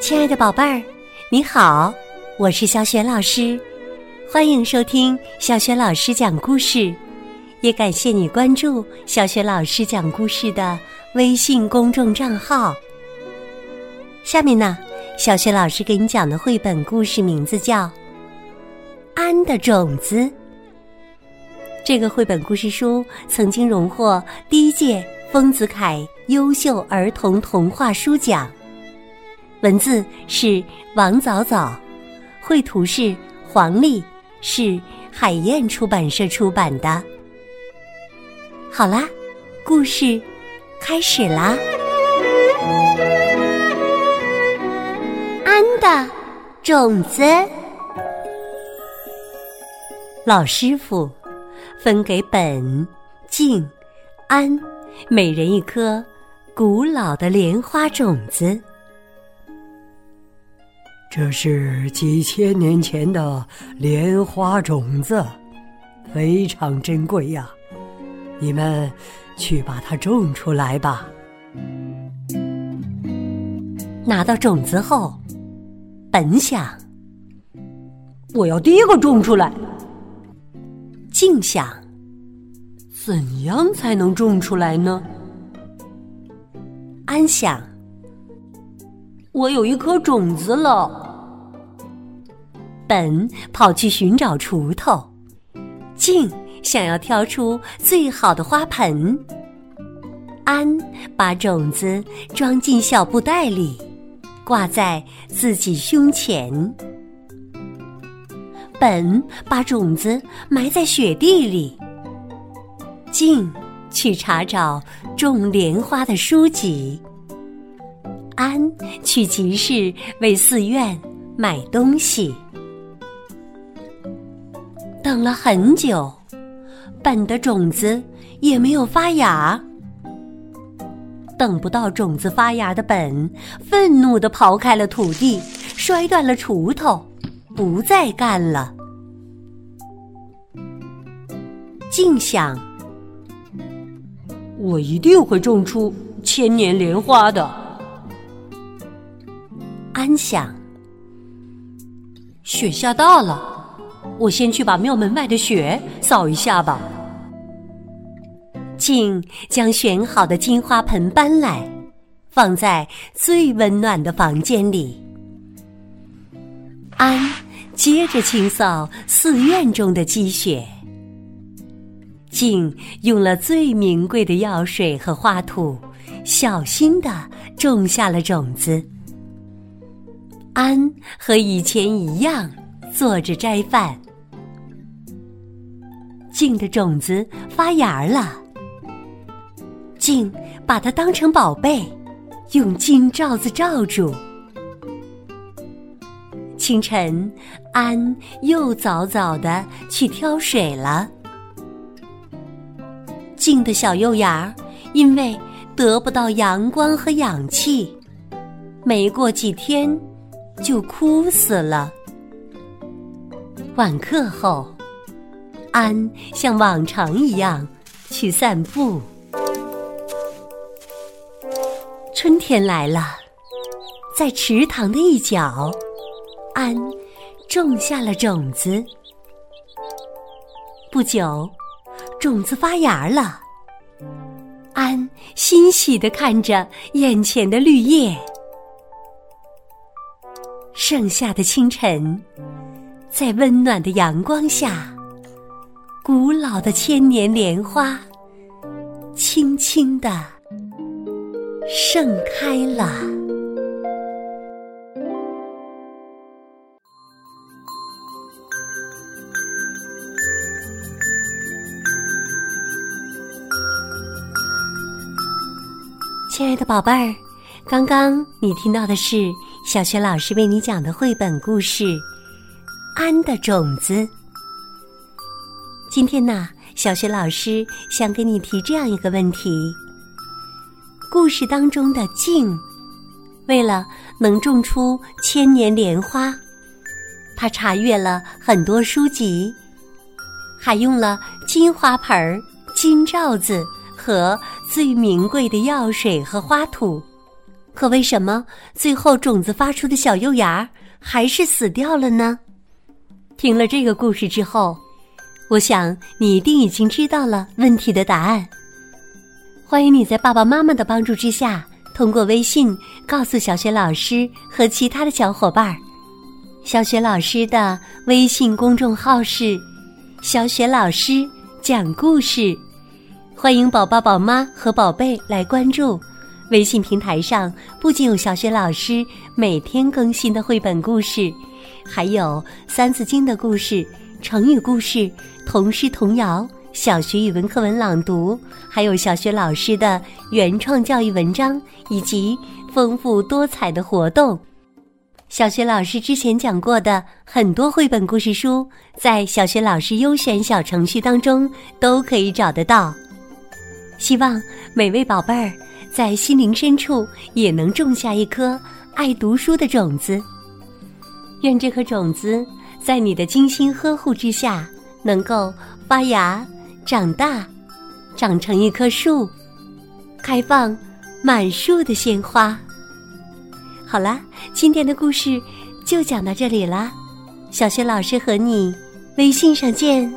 亲爱的宝贝儿，你好，我是小雪老师，欢迎收听小雪老师讲故事，也感谢你关注小雪老师讲故事的微信公众账号。下面呢，小雪老师给你讲的绘本故事名字叫《安的种子》。这个绘本故事书曾经荣获第一届丰子恺优秀儿童童话书奖。文字是王早早，绘图是黄丽，是海燕出版社出版的。好啦，故事开始啦！安的种子，老师傅分给本、静、安每人一颗古老的莲花种子。这是几千年前的莲花种子，非常珍贵呀！你们去把它种出来吧。拿到种子后，本想我要第一个种出来。静想怎样才能种出来呢？安想。我有一颗种子了。本跑去寻找锄头，静想要挑出最好的花盆。安把种子装进小布袋里，挂在自己胸前。本把种子埋在雪地里。静去查找种莲花的书籍。安去集市为寺院买东西，等了很久，本的种子也没有发芽。等不到种子发芽的本，愤怒的刨开了土地，摔断了锄头，不再干了。静想：我一定会种出千年莲花的。安想，雪下大了，我先去把庙门外的雪扫一下吧。静将选好的金花盆搬来，放在最温暖的房间里。安接着清扫寺院中的积雪。静用了最名贵的药水和花土，小心的种下了种子。安和以前一样坐着斋饭，静的种子发芽了。静把它当成宝贝，用金罩子罩住。清晨，安又早早的去挑水了。静的小幼芽因为得不到阳光和氧气，没过几天。就枯死了。晚课后，安像往常一样去散步。春天来了，在池塘的一角，安种下了种子。不久，种子发芽了。安欣喜的看着眼前的绿叶。盛夏的清晨，在温暖的阳光下，古老的千年莲花轻轻地盛开了。亲爱的宝贝儿，刚刚你听到的是。小学老师为你讲的绘本故事《安的种子》。今天呢，小学老师想给你提这样一个问题：故事当中的静，为了能种出千年莲花，他查阅了很多书籍，还用了金花盆、金罩子和最名贵的药水和花土。可为什么最后种子发出的小幼芽还是死掉了呢？听了这个故事之后，我想你一定已经知道了问题的答案。欢迎你在爸爸妈妈的帮助之下，通过微信告诉小雪老师和其他的小伙伴儿。小雪老师的微信公众号是“小雪老师讲故事”，欢迎宝宝、宝妈和宝贝来关注。微信平台上不仅有小学老师每天更新的绘本故事，还有《三字经》的故事、成语故事、童诗童谣、小学语文课文朗读，还有小学老师的原创教育文章，以及丰富多彩的活动。小学老师之前讲过的很多绘本故事书，在小学老师优选小程序当中都可以找得到。希望每位宝贝儿。在心灵深处也能种下一颗爱读书的种子。愿这颗种子在你的精心呵护之下，能够发芽、长大，长成一棵树，开放满树的鲜花。好啦，今天的故事就讲到这里啦，小雪老师和你微信上见。